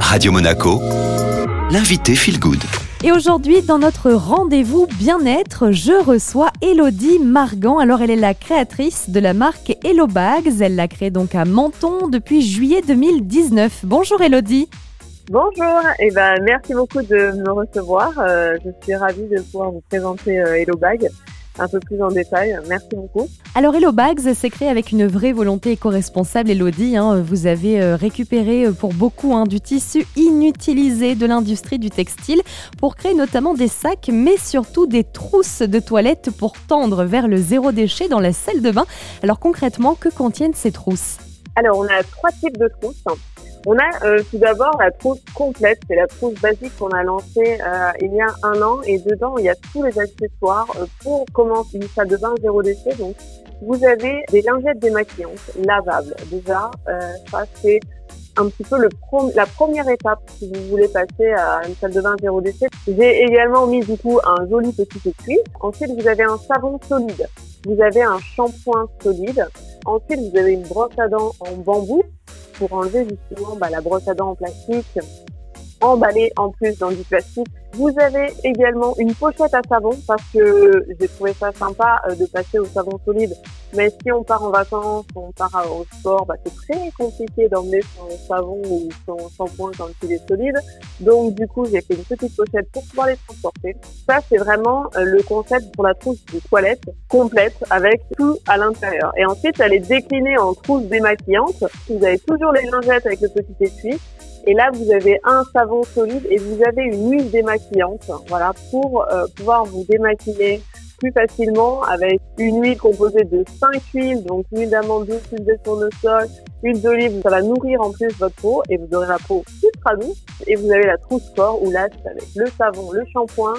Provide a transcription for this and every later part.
Radio Monaco, l'invité Feel Good. Et aujourd'hui, dans notre rendez-vous bien-être, je reçois Elodie Margan. Alors, elle est la créatrice de la marque Hello Bags. Elle l'a créée donc à Menton depuis juillet 2019. Bonjour Elodie. Bonjour, et ben merci beaucoup de me recevoir. Euh, je suis ravie de pouvoir vous présenter euh, Hello Bag un peu plus en détail. Merci beaucoup. Alors Hello Bags s'est créé avec une vraie volonté éco-responsable, Elodie. Hein. vous avez euh, récupéré euh, pour beaucoup hein, du tissu inutilisé de l'industrie du textile pour créer notamment des sacs, mais surtout des trousses de toilettes pour tendre vers le zéro déchet dans la salle de bain. Alors concrètement, que contiennent ces trousses? Alors on a trois types de trousses. On a euh, tout d'abord la trousse complète, c'est la trousse basique qu'on a lancée euh, il y a un an et dedans il y a tous les accessoires euh, pour commencer une salle de bain zéro déchet. Donc vous avez des lingettes démaquillantes lavables. Déjà, ça c'est un petit peu le la première étape si vous voulez passer à une salle de bain zéro déchet. J'ai également mis du coup un joli petit étui. Ensuite vous avez un savon solide. Vous avez un shampoing solide. Ensuite vous avez une brosse à dents en bambou pour enlever justement bah, la brosse à dents en plastique emballée en plus dans du plastique vous avez également une pochette à savon parce que j'ai trouvé ça sympa euh, de passer au savon solide. Mais si on part en vacances, on part au sport, bah, c'est très compliqué d'emmener son savon ou son shampoing quand il est solide. Donc du coup, j'ai fait une petite pochette pour pouvoir les transporter. Ça, c'est vraiment euh, le concept pour la trousse de toilette complète avec tout à l'intérieur. Et ensuite, elle est déclinée en trousse démaquillante. Vous avez toujours les lingettes avec le petit étui. Et là, vous avez un savon solide et vous avez une huile démaquillante, voilà, pour euh, pouvoir vous démaquiller plus facilement avec une huile composée de cinq huiles, donc huile d'amande douce, huile de tournesol, huile d'olive, ça va nourrir en plus votre peau et vous aurez la peau ultra douce. Et vous avez la trousse corps où là, avec le savon, le shampoing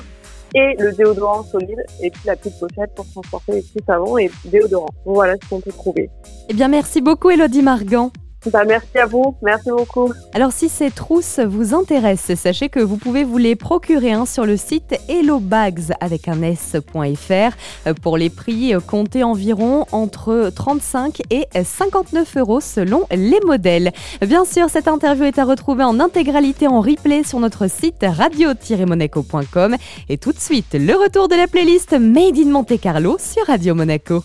et le déodorant solide et puis la petite pochette pour transporter les petits savons et déodorants. Voilà ce qu'on peut trouver. Eh bien, merci beaucoup Elodie Margan. Bah, merci à vous, merci beaucoup. Alors si ces trousses vous intéressent, sachez que vous pouvez vous les procurer hein, sur le site hellobags avec un s.fr euh, pour les prix euh, comptés environ entre 35 et 59 euros selon les modèles. Bien sûr, cette interview est à retrouver en intégralité en replay sur notre site radio-monaco.com et tout de suite le retour de la playlist Made in Monte Carlo sur Radio Monaco.